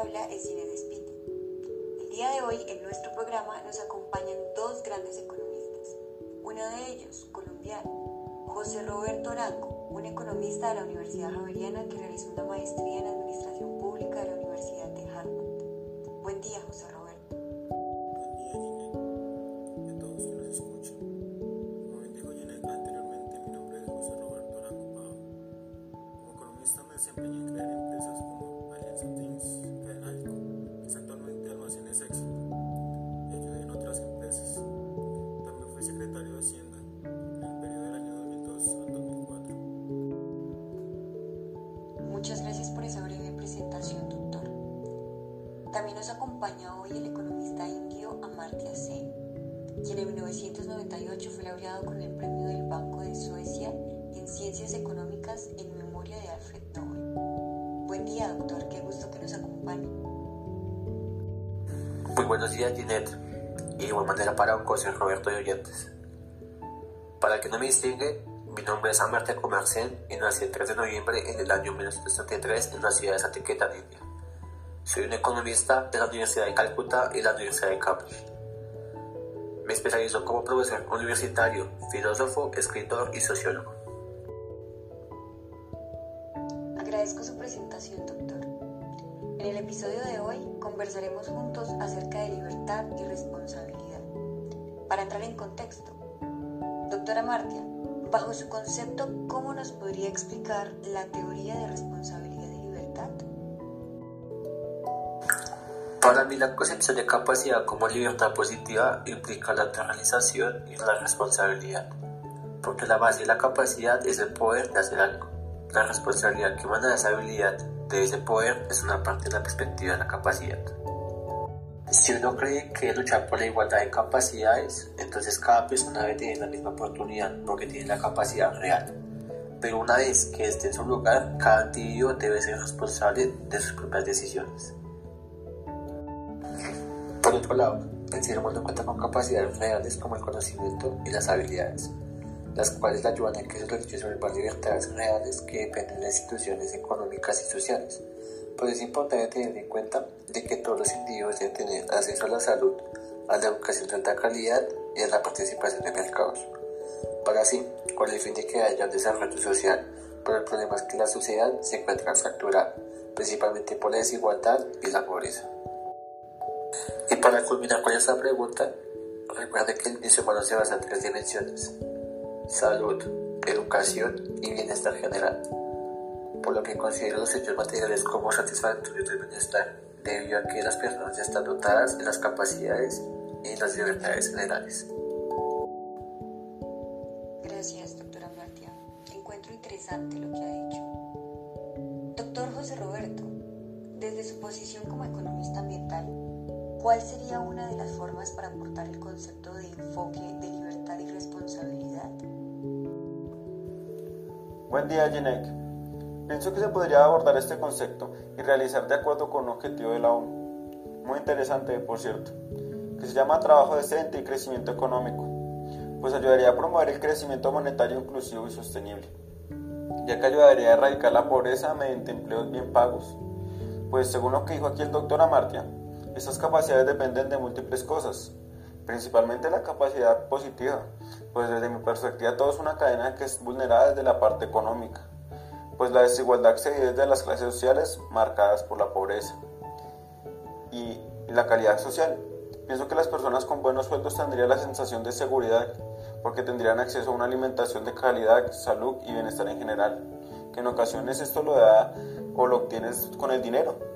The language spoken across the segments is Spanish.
habla es Ginés Espiti. El día de hoy en nuestro programa nos acompañan dos grandes economistas. Uno de ellos, colombiano, José Roberto Arango, un economista de la Universidad Javeriana que realizó una maestría en Administración Pública de la Universidad de Harvard. Buen día, José Roberto. Muchas quien en 1998 fue laureado con el premio del Banco de Suecia en Ciencias Económicas en memoria de Alfred Nobel. Buen día, doctor, qué gusto que nos acompañe. Muy buenos días, Ginette, y de igual manera para un José Roberto de Oyentes. Para el que no me distingue, mi nombre es Amartya Kumar Sen y nací el 3 de noviembre en el año 1973 en la ciudad de Satiketa, India. Soy un economista de la Universidad de Calcuta y la Universidad de Cambridge. Me especializo como profesor universitario, filósofo, escritor y sociólogo. Agradezco su presentación, doctor. En el episodio de hoy conversaremos juntos acerca de libertad y responsabilidad. Para entrar en contexto, doctora Martia, Bajo su concepto, ¿cómo nos podría explicar la teoría de responsabilidad y libertad? Para mí la concepción de capacidad como libertad positiva implica la realización y la responsabilidad, porque la base de la capacidad es el poder de hacer algo. La responsabilidad que emana de esa habilidad, de ese poder, es una parte de la perspectiva de la capacidad. Si uno cree que luchar por la igualdad de capacidades, entonces cada persona debe tener la misma oportunidad porque tiene la capacidad real. Pero una vez que esté en su lugar, cada individuo debe ser responsable de sus propias decisiones. Por otro lado, el ser humano cuenta con capacidades reales como el conocimiento y las habilidades, las cuales le ayudan a que se luche sobre libertades reales que dependen de las instituciones económicas y sociales pues es importante tener en cuenta de que todos los individuos deben tener acceso a la salud, a la educación de alta calidad y a la participación en mercados. Para así, con el fin de que haya un desarrollo social, pero el problema es que la sociedad se encuentra fracturada, principalmente por la desigualdad y la pobreza. Y para culminar con esta pregunta, recuerde que el inicio humano se basa en tres dimensiones, salud, educación y bienestar general por lo que considero los hechos materiales como satisfactorios del bienestar, debido a que las personas ya están dotadas de las capacidades y las libertades generales. Gracias, doctora Martia. Encuentro interesante lo que ha dicho. Doctor José Roberto, desde su posición como economista ambiental, ¿cuál sería una de las formas para aportar el concepto de enfoque de libertad y responsabilidad? Buen día, Jinek. Pienso que se podría abordar este concepto y realizar de acuerdo con un objetivo de la ONU, muy interesante por cierto, que se llama trabajo decente y crecimiento económico, pues ayudaría a promover el crecimiento monetario inclusivo y sostenible, ya que ayudaría a erradicar la pobreza mediante empleos bien pagos, pues según lo que dijo aquí el doctor Amartya, estas capacidades dependen de múltiples cosas, principalmente la capacidad positiva, pues desde mi perspectiva todo es una cadena que es vulnerada desde la parte económica pues la desigualdad se vive desde las clases sociales marcadas por la pobreza y la calidad social. Pienso que las personas con buenos sueldos tendrían la sensación de seguridad porque tendrían acceso a una alimentación de calidad, salud y bienestar en general, que en ocasiones esto lo da o lo obtienes con el dinero.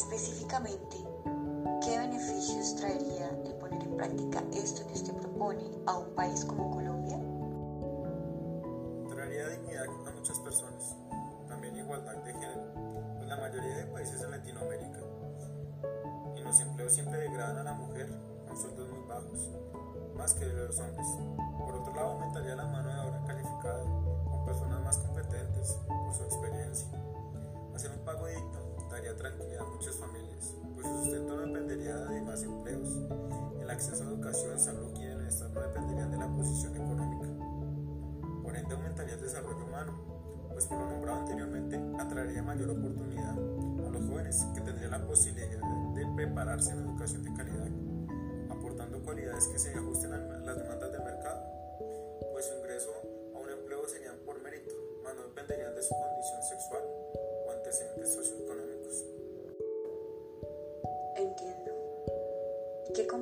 Específicamente, ¿qué beneficios traería el poner en práctica esto que usted propone a un país como Colombia? personas. También igualdad de género. En la mayoría de países de Latinoamérica, en los empleos siempre degradan a la mujer con sueldos muy bajos, más que de los hombres. Por otro lado, aumentaría la mano de obra calificada con personas más competentes por su experiencia. Hacer un pago digno daría tranquilidad a muchas familias, pues su sustento no dependería de más empleos. El acceso a educación, salud y bienestar no dependerían de la posición económica. Por ende, aumentaría el desarrollo humano pues por lo nombrado anteriormente, atraería jóvenes que tendrían la posibilidad de prepararse en educación de calidad, aportando cualidades que se ajusten a las demandas del mercado,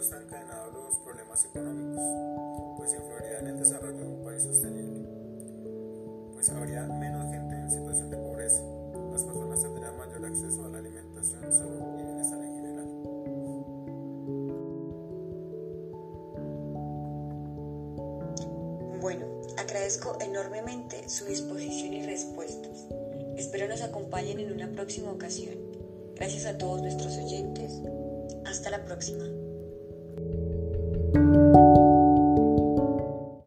todo está encadenado a los problemas económicos, pues influiría en el desarrollo de un país sostenible. Pues habría menos gente en situación de pobreza, las personas tendrían mayor acceso a la alimentación, salud y bienestar en Bueno, agradezco enormemente su disposición y respuestas. Espero nos acompañen en una próxima ocasión. Gracias a todos nuestros oyentes. Hasta la próxima.